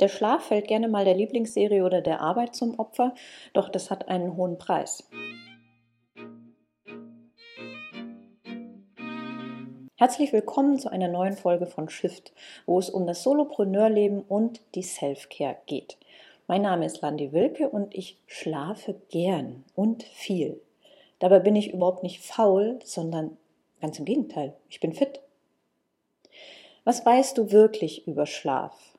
Der Schlaf fällt gerne mal der Lieblingsserie oder der Arbeit zum Opfer, doch das hat einen hohen Preis. Herzlich willkommen zu einer neuen Folge von Shift, wo es um das Solopreneurleben und die Self-Care geht. Mein Name ist Landi Wilke und ich schlafe gern und viel. Dabei bin ich überhaupt nicht faul, sondern ganz im Gegenteil, ich bin fit. Was weißt du wirklich über Schlaf?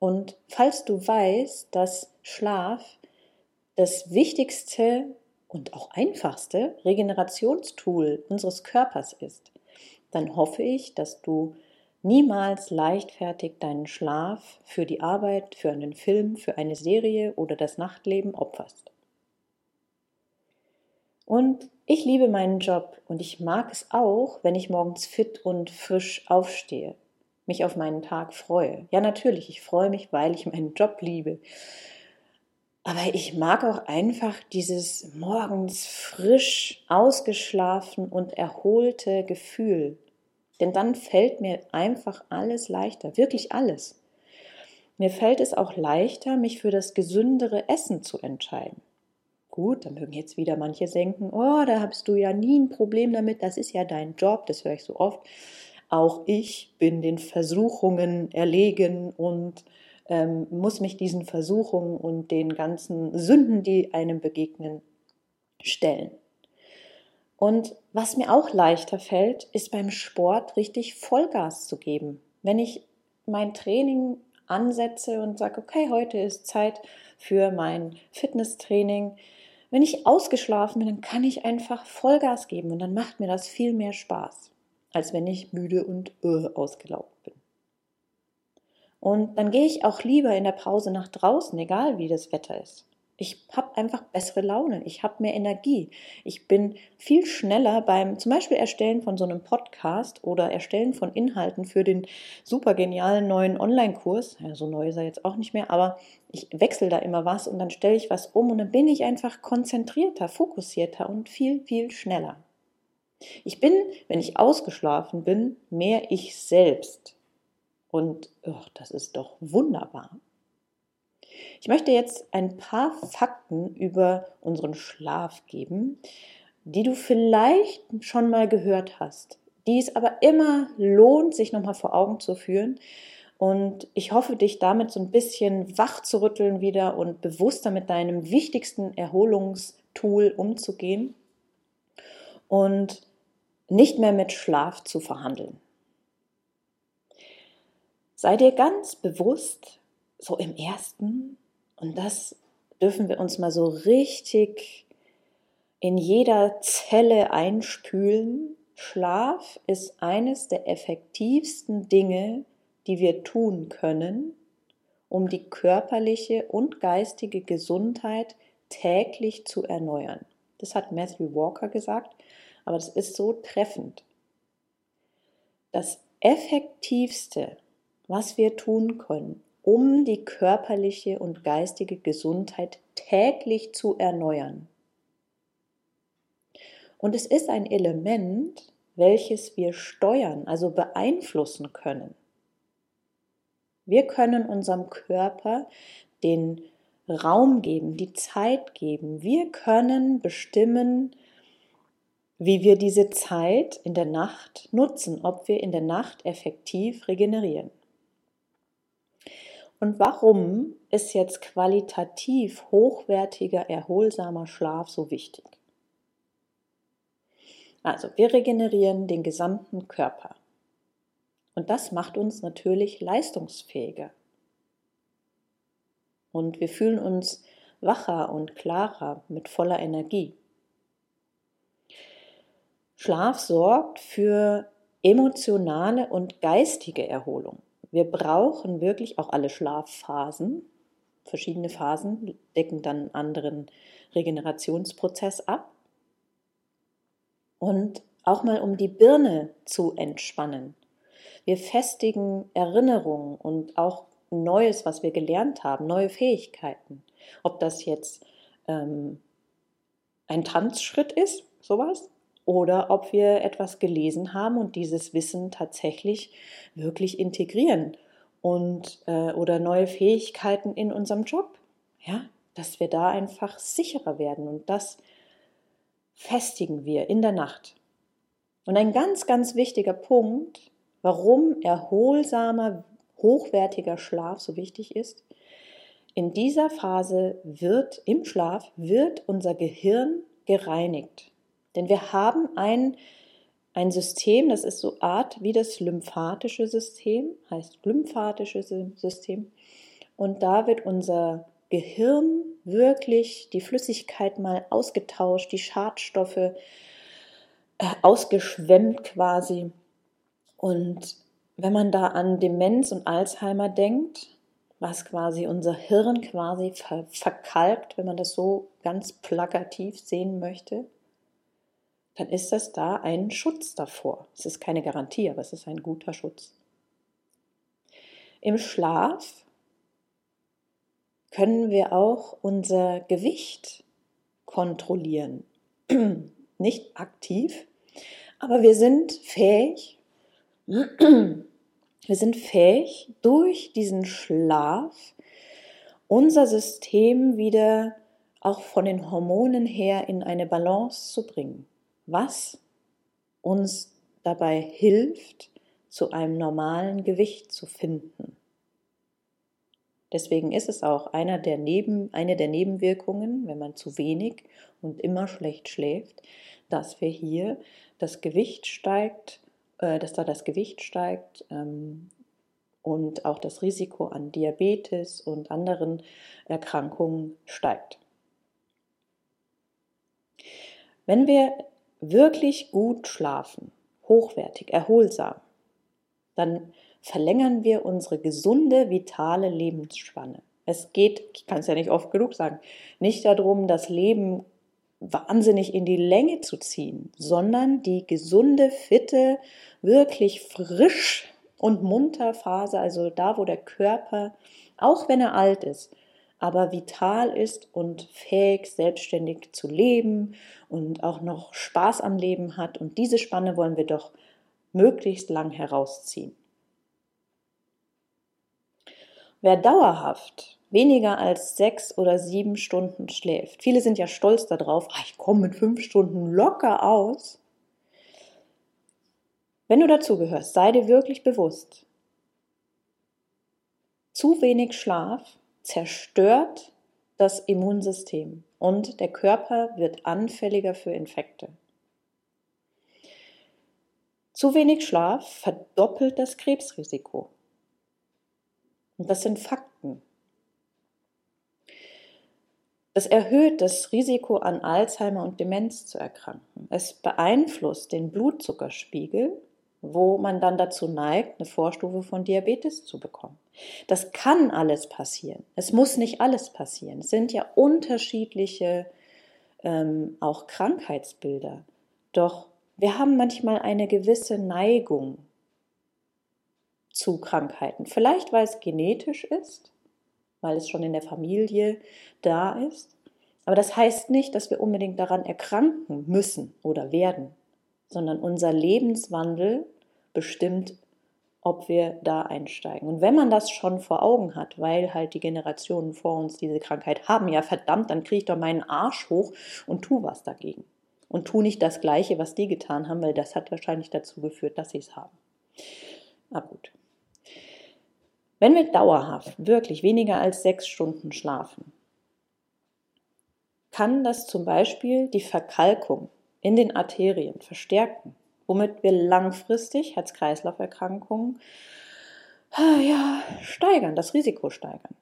Und falls du weißt, dass Schlaf das wichtigste und auch einfachste Regenerationstool unseres Körpers ist, dann hoffe ich, dass du niemals leichtfertig deinen Schlaf für die Arbeit, für einen Film, für eine Serie oder das Nachtleben opferst. Und ich liebe meinen Job und ich mag es auch, wenn ich morgens fit und frisch aufstehe mich auf meinen Tag freue. Ja, natürlich, ich freue mich, weil ich meinen Job liebe. Aber ich mag auch einfach dieses morgens frisch ausgeschlafen und erholte Gefühl. Denn dann fällt mir einfach alles leichter, wirklich alles. Mir fällt es auch leichter, mich für das gesündere Essen zu entscheiden. Gut, da mögen jetzt wieder manche denken, oh, da hast du ja nie ein Problem damit, das ist ja dein Job, das höre ich so oft. Auch ich bin den Versuchungen erlegen und ähm, muss mich diesen Versuchungen und den ganzen Sünden, die einem begegnen, stellen. Und was mir auch leichter fällt, ist beim Sport richtig Vollgas zu geben. Wenn ich mein Training ansetze und sage, okay, heute ist Zeit für mein Fitnesstraining. Wenn ich ausgeschlafen bin, dann kann ich einfach Vollgas geben und dann macht mir das viel mehr Spaß als wenn ich müde und äh, ausgelaugt bin. Und dann gehe ich auch lieber in der Pause nach draußen, egal wie das Wetter ist. Ich habe einfach bessere Laune, ich habe mehr Energie. Ich bin viel schneller beim zum Beispiel Erstellen von so einem Podcast oder Erstellen von Inhalten für den super genialen neuen Online-Kurs. Ja, so neu ist er jetzt auch nicht mehr, aber ich wechsle da immer was und dann stelle ich was um und dann bin ich einfach konzentrierter, fokussierter und viel, viel schneller. Ich bin, wenn ich ausgeschlafen bin, mehr ich selbst. Und oh, das ist doch wunderbar. Ich möchte jetzt ein paar Fakten über unseren Schlaf geben, die du vielleicht schon mal gehört hast, die es aber immer lohnt, sich nochmal vor Augen zu führen. Und ich hoffe, dich damit so ein bisschen wach zu rütteln wieder und bewusster mit deinem wichtigsten Erholungstool umzugehen. Und nicht mehr mit Schlaf zu verhandeln. Sei dir ganz bewusst, so im ersten, und das dürfen wir uns mal so richtig in jeder Zelle einspülen, Schlaf ist eines der effektivsten Dinge, die wir tun können, um die körperliche und geistige Gesundheit täglich zu erneuern. Das hat Matthew Walker gesagt aber das ist so treffend. Das Effektivste, was wir tun können, um die körperliche und geistige Gesundheit täglich zu erneuern. Und es ist ein Element, welches wir steuern, also beeinflussen können. Wir können unserem Körper den Raum geben, die Zeit geben. Wir können bestimmen, wie wir diese Zeit in der Nacht nutzen, ob wir in der Nacht effektiv regenerieren. Und warum ist jetzt qualitativ hochwertiger, erholsamer Schlaf so wichtig? Also, wir regenerieren den gesamten Körper. Und das macht uns natürlich leistungsfähiger. Und wir fühlen uns wacher und klarer mit voller Energie. Schlaf sorgt für emotionale und geistige Erholung. Wir brauchen wirklich auch alle Schlafphasen. Verschiedene Phasen decken dann einen anderen Regenerationsprozess ab. Und auch mal um die Birne zu entspannen. Wir festigen Erinnerungen und auch Neues, was wir gelernt haben, neue Fähigkeiten. Ob das jetzt ähm, ein Tanzschritt ist, sowas, oder ob wir etwas gelesen haben und dieses Wissen tatsächlich wirklich integrieren und äh, oder neue Fähigkeiten in unserem Job. Ja, dass wir da einfach sicherer werden und das festigen wir in der Nacht. Und ein ganz, ganz wichtiger Punkt, warum erholsamer, hochwertiger Schlaf so wichtig ist, in dieser Phase wird im Schlaf wird unser Gehirn gereinigt. Denn wir haben ein, ein System, das ist so Art wie das lymphatische System, heißt lymphatisches System. Und da wird unser Gehirn wirklich die Flüssigkeit mal ausgetauscht, die Schadstoffe äh, ausgeschwemmt quasi. Und wenn man da an Demenz und Alzheimer denkt, was quasi unser Hirn quasi ver verkalkt, wenn man das so ganz plakativ sehen möchte, dann ist das da ein Schutz davor. Es ist keine Garantie, aber es ist ein guter Schutz. Im Schlaf können wir auch unser Gewicht kontrollieren. Nicht aktiv, aber wir sind fähig, wir sind fähig, durch diesen Schlaf unser System wieder auch von den Hormonen her in eine Balance zu bringen, was uns dabei hilft, zu einem normalen Gewicht zu finden. Deswegen ist es auch einer der Neben, eine der Nebenwirkungen, wenn man zu wenig und immer schlecht schläft, dass wir hier das Gewicht steigt, äh, dass da das Gewicht steigt ähm, und auch das Risiko an Diabetes und anderen Erkrankungen steigt. Wenn wir wirklich gut schlafen, hochwertig, erholsam, dann verlängern wir unsere gesunde, vitale Lebensspanne. Es geht, ich kann es ja nicht oft genug sagen, nicht darum, das Leben wahnsinnig in die Länge zu ziehen, sondern die gesunde, fitte, wirklich frisch und munter Phase, also da, wo der Körper, auch wenn er alt ist, aber vital ist und fähig, selbstständig zu leben und auch noch Spaß am Leben hat. Und diese Spanne wollen wir doch möglichst lang herausziehen. Wer dauerhaft weniger als sechs oder sieben Stunden schläft, viele sind ja stolz darauf, ach, ich komme mit fünf Stunden locker aus. Wenn du dazugehörst, sei dir wirklich bewusst, zu wenig Schlaf zerstört das Immunsystem und der Körper wird anfälliger für Infekte. Zu wenig Schlaf verdoppelt das Krebsrisiko. Und das sind Fakten. Das erhöht das Risiko an Alzheimer und Demenz zu erkranken. Es beeinflusst den Blutzuckerspiegel, wo man dann dazu neigt, eine Vorstufe von Diabetes zu bekommen. Das kann alles passieren. Es muss nicht alles passieren. Es sind ja unterschiedliche ähm, auch Krankheitsbilder. Doch wir haben manchmal eine gewisse Neigung zu Krankheiten. Vielleicht, weil es genetisch ist, weil es schon in der Familie da ist. Aber das heißt nicht, dass wir unbedingt daran erkranken müssen oder werden, sondern unser Lebenswandel bestimmt, ob wir da einsteigen. Und wenn man das schon vor Augen hat, weil halt die Generationen vor uns diese Krankheit haben, ja verdammt, dann kriege ich doch meinen Arsch hoch und tu was dagegen. Und tu nicht das Gleiche, was die getan haben, weil das hat wahrscheinlich dazu geführt, dass sie es haben. Na gut. Wenn wir dauerhaft wirklich weniger als sechs Stunden schlafen, kann das zum Beispiel die Verkalkung in den Arterien verstärken, womit wir langfristig Herz-Kreislauf-Erkrankungen ja, steigern, das Risiko steigern.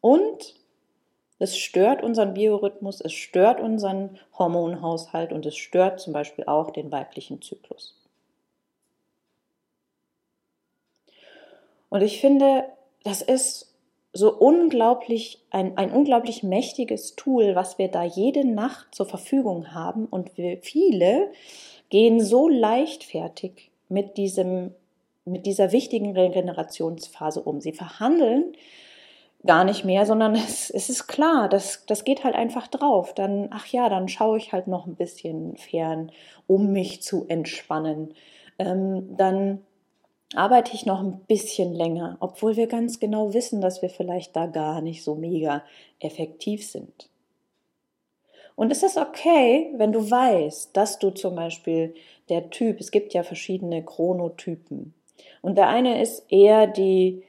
Und es stört unseren Biorhythmus, es stört unseren Hormonhaushalt und es stört zum Beispiel auch den weiblichen Zyklus. Und ich finde, das ist so unglaublich, ein, ein unglaublich mächtiges Tool, was wir da jede Nacht zur Verfügung haben. Und wir viele gehen so leichtfertig mit diesem, mit dieser wichtigen Regenerationsphase um. Sie verhandeln gar nicht mehr, sondern es, es ist klar, das, das geht halt einfach drauf. Dann, ach ja, dann schaue ich halt noch ein bisschen fern, um mich zu entspannen. Ähm, dann arbeite ich noch ein bisschen länger, obwohl wir ganz genau wissen, dass wir vielleicht da gar nicht so mega effektiv sind. Und es ist okay, wenn du weißt, dass du zum Beispiel der Typ, es gibt ja verschiedene Chronotypen. Und der eine ist eher die,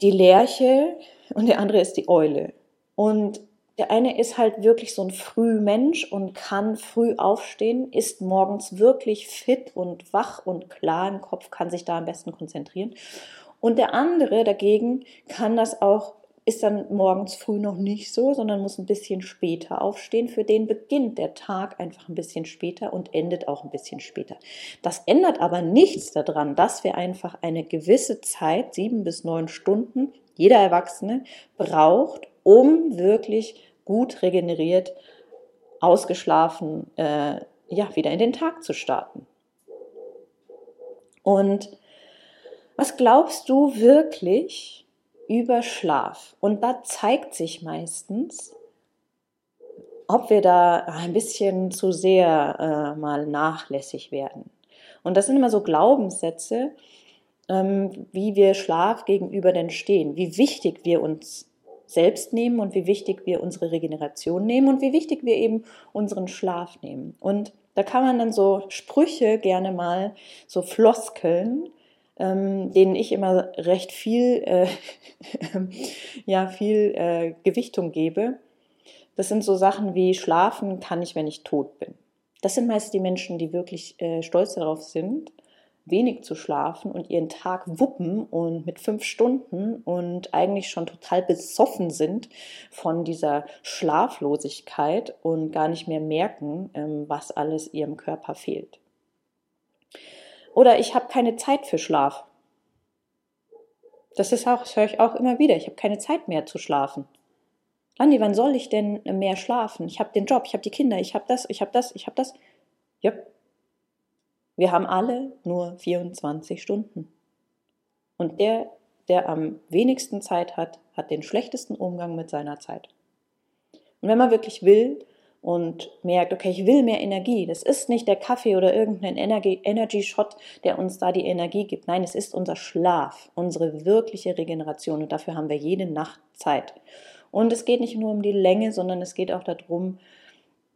die Lerche und der andere ist die Eule. Und der eine ist halt wirklich so ein Frühmensch und kann früh aufstehen, ist morgens wirklich fit und wach und klar im Kopf, kann sich da am besten konzentrieren. Und der andere dagegen kann das auch ist dann morgens früh noch nicht so, sondern muss ein bisschen später aufstehen. Für den beginnt der Tag einfach ein bisschen später und endet auch ein bisschen später. Das ändert aber nichts daran, dass wir einfach eine gewisse Zeit, sieben bis neun Stunden, jeder Erwachsene braucht, um wirklich gut regeneriert, ausgeschlafen, äh, ja, wieder in den Tag zu starten. Und was glaubst du wirklich, über Schlaf. Und da zeigt sich meistens, ob wir da ein bisschen zu sehr äh, mal nachlässig werden. Und das sind immer so Glaubenssätze, ähm, wie wir Schlaf gegenüber denn stehen, wie wichtig wir uns selbst nehmen und wie wichtig wir unsere Regeneration nehmen und wie wichtig wir eben unseren Schlaf nehmen. Und da kann man dann so Sprüche gerne mal, so Floskeln, ähm, denen ich immer recht viel, äh, ja, viel äh, Gewichtung gebe. Das sind so Sachen wie Schlafen kann ich, wenn ich tot bin. Das sind meist die Menschen, die wirklich äh, stolz darauf sind, wenig zu schlafen und ihren Tag wuppen und mit fünf Stunden und eigentlich schon total besoffen sind von dieser Schlaflosigkeit und gar nicht mehr merken, ähm, was alles ihrem Körper fehlt. Oder ich habe keine Zeit für Schlaf. Das ist auch, das höre ich auch immer wieder. Ich habe keine Zeit mehr zu schlafen. Andi, wann soll ich denn mehr schlafen? Ich habe den Job, ich habe die Kinder, ich habe das, ich habe das, ich habe das. Ja. Wir haben alle nur 24 Stunden. Und der, der am wenigsten Zeit hat, hat den schlechtesten Umgang mit seiner Zeit. Und wenn man wirklich will, und merkt, okay, ich will mehr Energie. Das ist nicht der Kaffee oder irgendein Energy-Shot, der uns da die Energie gibt. Nein, es ist unser Schlaf, unsere wirkliche Regeneration und dafür haben wir jede Nacht Zeit. Und es geht nicht nur um die Länge, sondern es geht auch darum,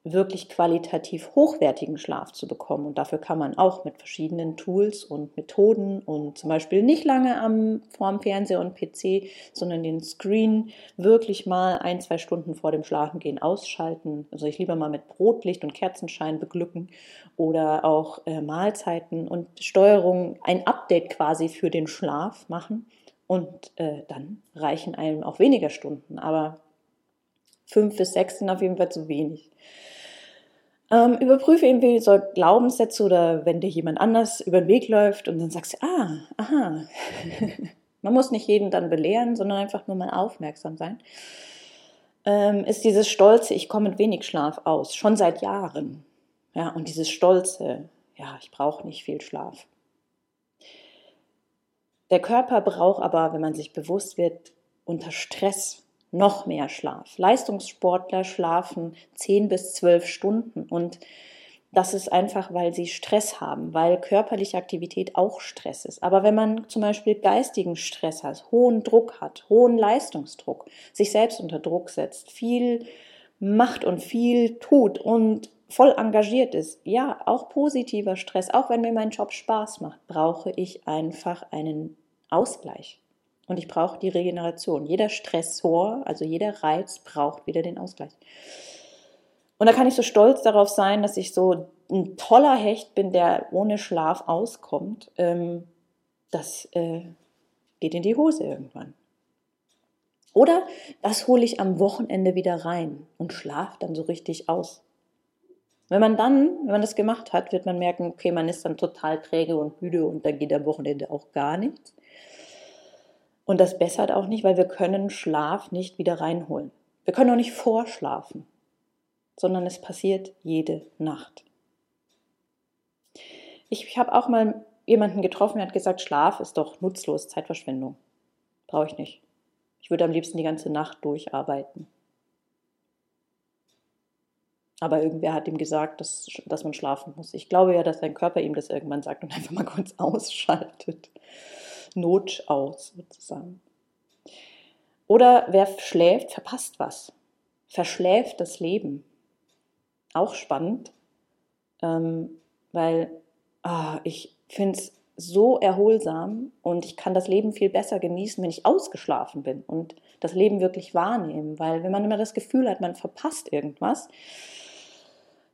wirklich qualitativ hochwertigen Schlaf zu bekommen. Und dafür kann man auch mit verschiedenen Tools und Methoden und zum Beispiel nicht lange am, vor dem Fernseher und PC, sondern den Screen wirklich mal ein, zwei Stunden vor dem Schlafengehen ausschalten. Also ich lieber mal mit Brotlicht und Kerzenschein beglücken oder auch äh, Mahlzeiten und Steuerung, ein Update quasi für den Schlaf machen. Und äh, dann reichen einem auch weniger Stunden. Aber fünf bis sechs sind auf jeden Fall zu wenig. Ähm, überprüfe irgendwie so Glaubenssätze oder wenn dir jemand anders über den Weg läuft und dann sagst du, ah, aha. Man muss nicht jeden dann belehren, sondern einfach nur mal aufmerksam sein. Ähm, ist dieses Stolze, ich komme mit wenig Schlaf aus, schon seit Jahren. Ja, und dieses Stolze, ja, ich brauche nicht viel Schlaf. Der Körper braucht aber, wenn man sich bewusst wird, unter Stress noch mehr Schlaf. Leistungssportler schlafen 10 bis 12 Stunden und das ist einfach, weil sie Stress haben, weil körperliche Aktivität auch Stress ist. Aber wenn man zum Beispiel geistigen Stress hat, hohen Druck hat, hohen Leistungsdruck, sich selbst unter Druck setzt, viel macht und viel tut und voll engagiert ist, ja, auch positiver Stress, auch wenn mir mein Job Spaß macht, brauche ich einfach einen Ausgleich. Und ich brauche die Regeneration. Jeder Stressor, also jeder Reiz braucht wieder den Ausgleich. Und da kann ich so stolz darauf sein, dass ich so ein toller Hecht bin, der ohne Schlaf auskommt. Ähm, das äh, geht in die Hose irgendwann. Oder das hole ich am Wochenende wieder rein und schlafe dann so richtig aus. Wenn man dann, wenn man das gemacht hat, wird man merken, okay, man ist dann total träge und müde und dann geht am Wochenende auch gar nichts. Und das bessert auch nicht, weil wir können Schlaf nicht wieder reinholen. Wir können auch nicht vorschlafen, sondern es passiert jede Nacht. Ich habe auch mal jemanden getroffen, der hat gesagt, Schlaf ist doch nutzlos, Zeitverschwendung. Brauche ich nicht. Ich würde am liebsten die ganze Nacht durcharbeiten. Aber irgendwer hat ihm gesagt, dass, dass man schlafen muss. Ich glaube ja, dass sein Körper ihm das irgendwann sagt und einfach mal kurz ausschaltet. Not aus, sozusagen. Oder wer schläft, verpasst was. Verschläft das Leben. Auch spannend, ähm, weil ah, ich finde es so erholsam und ich kann das Leben viel besser genießen, wenn ich ausgeschlafen bin und das Leben wirklich wahrnehmen. Weil wenn man immer das Gefühl hat, man verpasst irgendwas,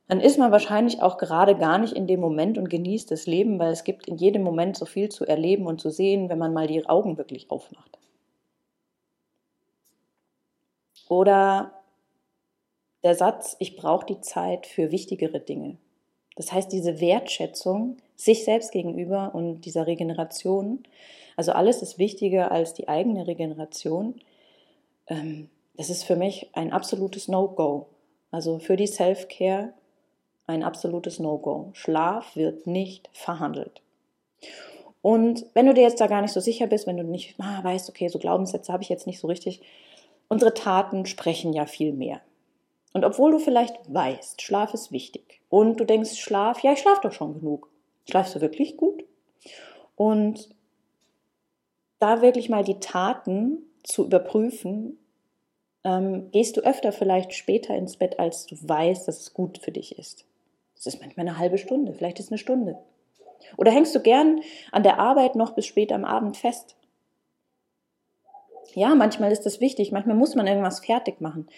dann ist man wahrscheinlich auch gerade gar nicht in dem Moment und genießt das Leben, weil es gibt in jedem Moment so viel zu erleben und zu sehen, wenn man mal die Augen wirklich aufmacht. Oder der Satz, ich brauche die Zeit für wichtigere Dinge. Das heißt, diese Wertschätzung sich selbst gegenüber und dieser Regeneration, also alles ist wichtiger als die eigene Regeneration, ähm, das ist für mich ein absolutes No-Go. Also für die Self-Care ein absolutes No-Go. Schlaf wird nicht verhandelt. Und wenn du dir jetzt da gar nicht so sicher bist, wenn du nicht ah, weißt, okay, so Glaubenssätze habe ich jetzt nicht so richtig, unsere Taten sprechen ja viel mehr. Und obwohl du vielleicht weißt, Schlaf ist wichtig und du denkst, Schlaf, ja, ich schlafe doch schon genug. Schlafst du wirklich gut? Und da wirklich mal die Taten zu überprüfen, ähm, gehst du öfter vielleicht später ins Bett, als du weißt, dass es gut für dich ist. Das ist manchmal eine halbe Stunde, vielleicht ist eine Stunde. Oder hängst du gern an der Arbeit noch bis spät am Abend fest? Ja, manchmal ist das wichtig, manchmal muss man irgendwas fertig machen.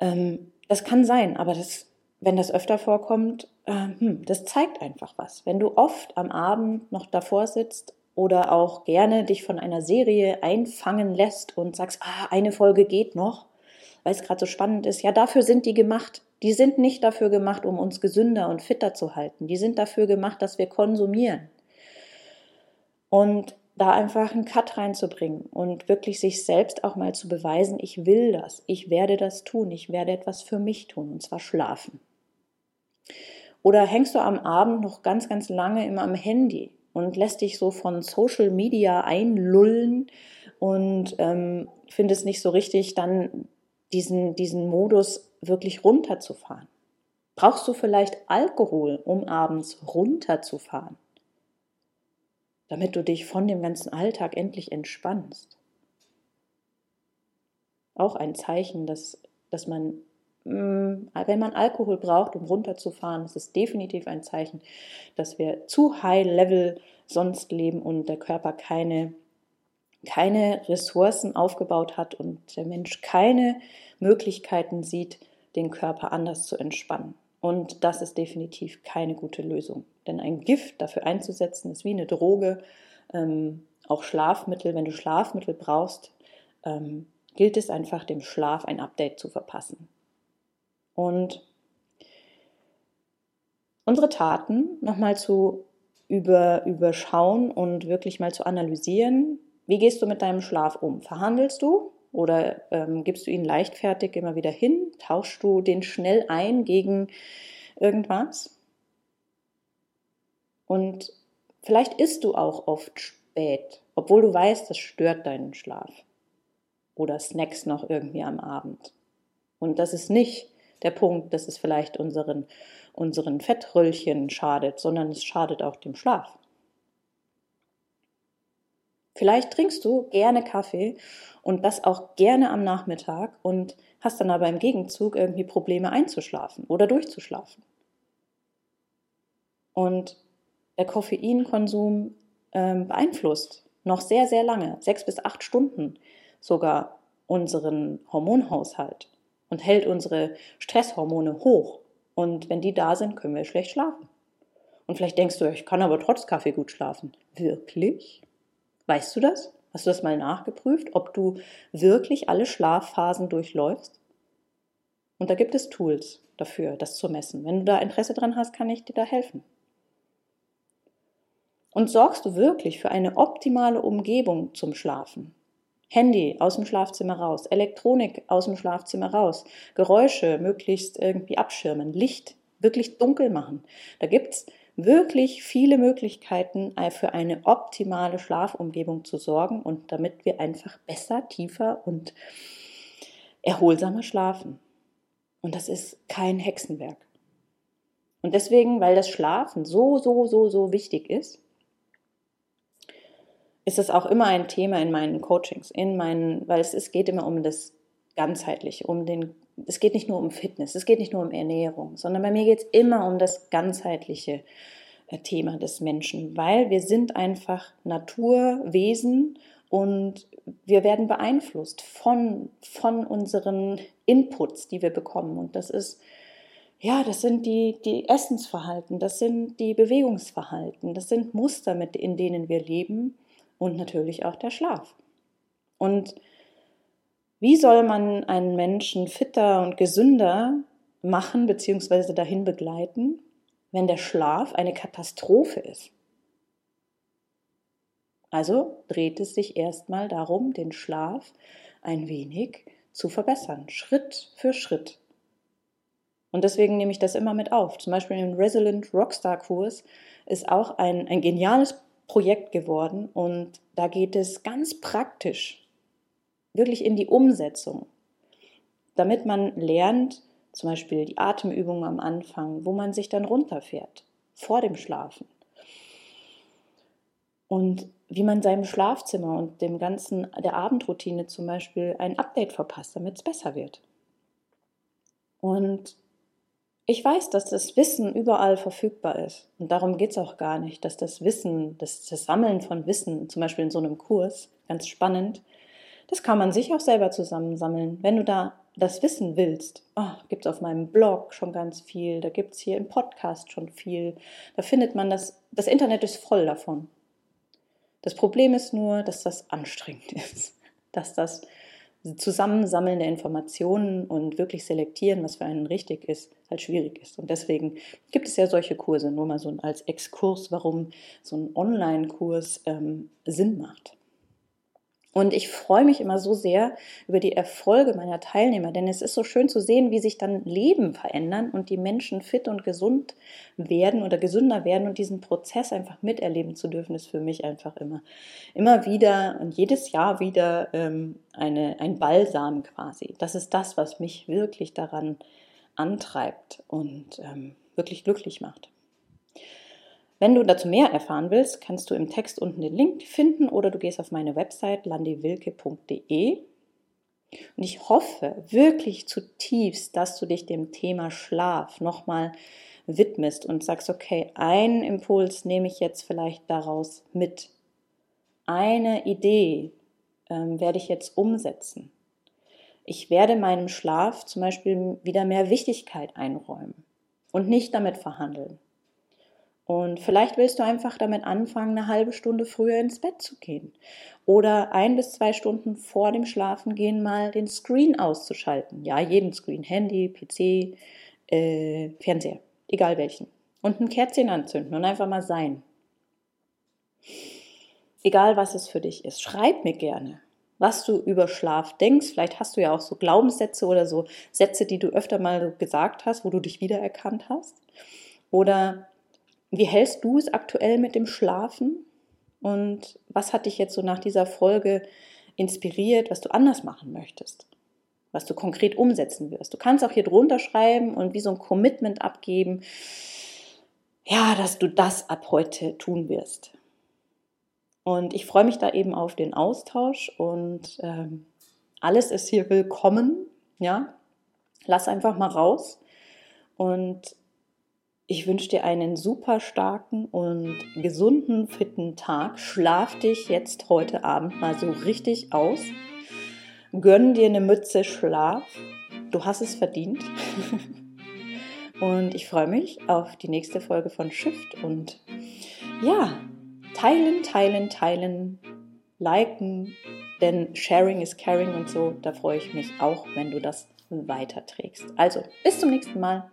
Ähm, das kann sein, aber das, wenn das öfter vorkommt, äh, hm, das zeigt einfach was. Wenn du oft am Abend noch davor sitzt oder auch gerne dich von einer Serie einfangen lässt und sagst, ah, eine Folge geht noch, weil es gerade so spannend ist, ja, dafür sind die gemacht. Die sind nicht dafür gemacht, um uns gesünder und fitter zu halten. Die sind dafür gemacht, dass wir konsumieren. Und da einfach einen Cut reinzubringen und wirklich sich selbst auch mal zu beweisen, ich will das, ich werde das tun, ich werde etwas für mich tun, und zwar schlafen. Oder hängst du am Abend noch ganz, ganz lange immer am Handy und lässt dich so von Social Media einlullen und ähm, findest nicht so richtig dann diesen, diesen Modus wirklich runterzufahren? Brauchst du vielleicht Alkohol, um abends runterzufahren? damit du dich von dem ganzen Alltag endlich entspannst. Auch ein Zeichen, dass, dass man, mm, wenn man Alkohol braucht, um runterzufahren, ist es definitiv ein Zeichen, dass wir zu high level sonst leben und der Körper keine, keine Ressourcen aufgebaut hat und der Mensch keine Möglichkeiten sieht, den Körper anders zu entspannen. Und das ist definitiv keine gute Lösung. Denn ein Gift dafür einzusetzen, ist wie eine Droge. Ähm, auch Schlafmittel, wenn du Schlafmittel brauchst, ähm, gilt es einfach, dem Schlaf ein Update zu verpassen. Und unsere Taten nochmal zu über, überschauen und wirklich mal zu analysieren. Wie gehst du mit deinem Schlaf um? Verhandelst du oder ähm, gibst du ihn leichtfertig immer wieder hin? Tauschst du den schnell ein gegen irgendwas? Und vielleicht isst du auch oft spät, obwohl du weißt, das stört deinen Schlaf. Oder Snacks noch irgendwie am Abend. Und das ist nicht der Punkt, dass es vielleicht unseren, unseren Fettröllchen schadet, sondern es schadet auch dem Schlaf. Vielleicht trinkst du gerne Kaffee und das auch gerne am Nachmittag und hast dann aber im Gegenzug irgendwie Probleme einzuschlafen oder durchzuschlafen. Und der Koffeinkonsum ähm, beeinflusst noch sehr, sehr lange, sechs bis acht Stunden sogar unseren Hormonhaushalt und hält unsere Stresshormone hoch. Und wenn die da sind, können wir schlecht schlafen. Und vielleicht denkst du, ich kann aber trotz Kaffee gut schlafen. Wirklich? Weißt du das? Hast du das mal nachgeprüft, ob du wirklich alle Schlafphasen durchläufst? Und da gibt es Tools dafür, das zu messen. Wenn du da Interesse dran hast, kann ich dir da helfen. Und sorgst du wirklich für eine optimale Umgebung zum Schlafen? Handy aus dem Schlafzimmer raus, Elektronik aus dem Schlafzimmer raus, Geräusche möglichst irgendwie abschirmen, Licht wirklich dunkel machen. Da gibt's wirklich viele Möglichkeiten äh, für eine optimale Schlafumgebung zu sorgen und damit wir einfach besser, tiefer und erholsamer schlafen. Und das ist kein Hexenwerk. Und deswegen, weil das Schlafen so, so, so, so wichtig ist, ist es auch immer ein Thema in meinen Coachings, in meinen, weil es, es geht immer um das Ganzheitliche, um den, es geht nicht nur um Fitness, es geht nicht nur um Ernährung, sondern bei mir geht es immer um das ganzheitliche äh, Thema des Menschen, weil wir sind einfach Naturwesen und wir werden beeinflusst von, von unseren Inputs, die wir bekommen. Und das ist, ja, das sind die, die Essensverhalten, das sind die Bewegungsverhalten, das sind Muster, mit, in denen wir leben und natürlich auch der Schlaf. Und wie soll man einen Menschen fitter und gesünder machen bzw. dahin begleiten, wenn der Schlaf eine Katastrophe ist? Also dreht es sich erstmal darum, den Schlaf ein wenig zu verbessern, Schritt für Schritt. Und deswegen nehme ich das immer mit auf. Zum Beispiel im Resilient Rockstar Kurs ist auch ein, ein geniales Projekt geworden und da geht es ganz praktisch, wirklich in die Umsetzung, damit man lernt, zum Beispiel die Atemübungen am Anfang, wo man sich dann runterfährt vor dem Schlafen. Und wie man seinem Schlafzimmer und dem ganzen, der Abendroutine zum Beispiel ein Update verpasst, damit es besser wird. Und ich weiß, dass das Wissen überall verfügbar ist. Und darum geht es auch gar nicht, dass das Wissen, das, das Sammeln von Wissen, zum Beispiel in so einem Kurs, ganz spannend, das kann man sich auch selber zusammensammeln. Wenn du da das wissen willst, oh, gibt es auf meinem Blog schon ganz viel, da gibt es hier im Podcast schon viel, da findet man das, das Internet ist voll davon. Das Problem ist nur, dass das anstrengend ist, dass das Zusammensammeln der Informationen und wirklich selektieren, was für einen richtig ist, halt schwierig ist. Und deswegen gibt es ja solche Kurse, nur mal so als Exkurs, warum so ein Online-Kurs ähm, Sinn macht. Und ich freue mich immer so sehr über die Erfolge meiner Teilnehmer, denn es ist so schön zu sehen, wie sich dann Leben verändern und die Menschen fit und gesund werden oder gesünder werden und diesen Prozess einfach miterleben zu dürfen, ist für mich einfach immer, immer wieder und jedes Jahr wieder ähm, eine, ein Balsam quasi. Das ist das, was mich wirklich daran antreibt und ähm, wirklich glücklich macht. Wenn du dazu mehr erfahren willst, kannst du im Text unten den Link finden oder du gehst auf meine Website landywilke.de. Und ich hoffe wirklich zutiefst, dass du dich dem Thema Schlaf nochmal widmest und sagst, okay, einen Impuls nehme ich jetzt vielleicht daraus mit. Eine Idee ähm, werde ich jetzt umsetzen. Ich werde meinem Schlaf zum Beispiel wieder mehr Wichtigkeit einräumen und nicht damit verhandeln. Und vielleicht willst du einfach damit anfangen, eine halbe Stunde früher ins Bett zu gehen. Oder ein bis zwei Stunden vor dem Schlafengehen mal den Screen auszuschalten. Ja, jeden Screen, Handy, PC, äh, Fernseher, egal welchen. Und ein Kerzchen anzünden und einfach mal sein. Egal was es für dich ist. Schreib mir gerne, was du über Schlaf denkst. Vielleicht hast du ja auch so Glaubenssätze oder so Sätze, die du öfter mal gesagt hast, wo du dich wiedererkannt hast. Oder wie hältst du es aktuell mit dem Schlafen? Und was hat dich jetzt so nach dieser Folge inspiriert, was du anders machen möchtest? Was du konkret umsetzen wirst? Du kannst auch hier drunter schreiben und wie so ein Commitment abgeben, ja, dass du das ab heute tun wirst. Und ich freue mich da eben auf den Austausch und ähm, alles ist hier willkommen. Ja, lass einfach mal raus und ich wünsche dir einen super starken und gesunden, fitten Tag. Schlaf dich jetzt heute Abend mal so richtig aus. Gönn dir eine Mütze Schlaf. Du hast es verdient. und ich freue mich auf die nächste Folge von Shift. Und ja, teilen, teilen, teilen, liken, denn Sharing is Caring und so. Da freue ich mich auch, wenn du das weiterträgst. Also, bis zum nächsten Mal.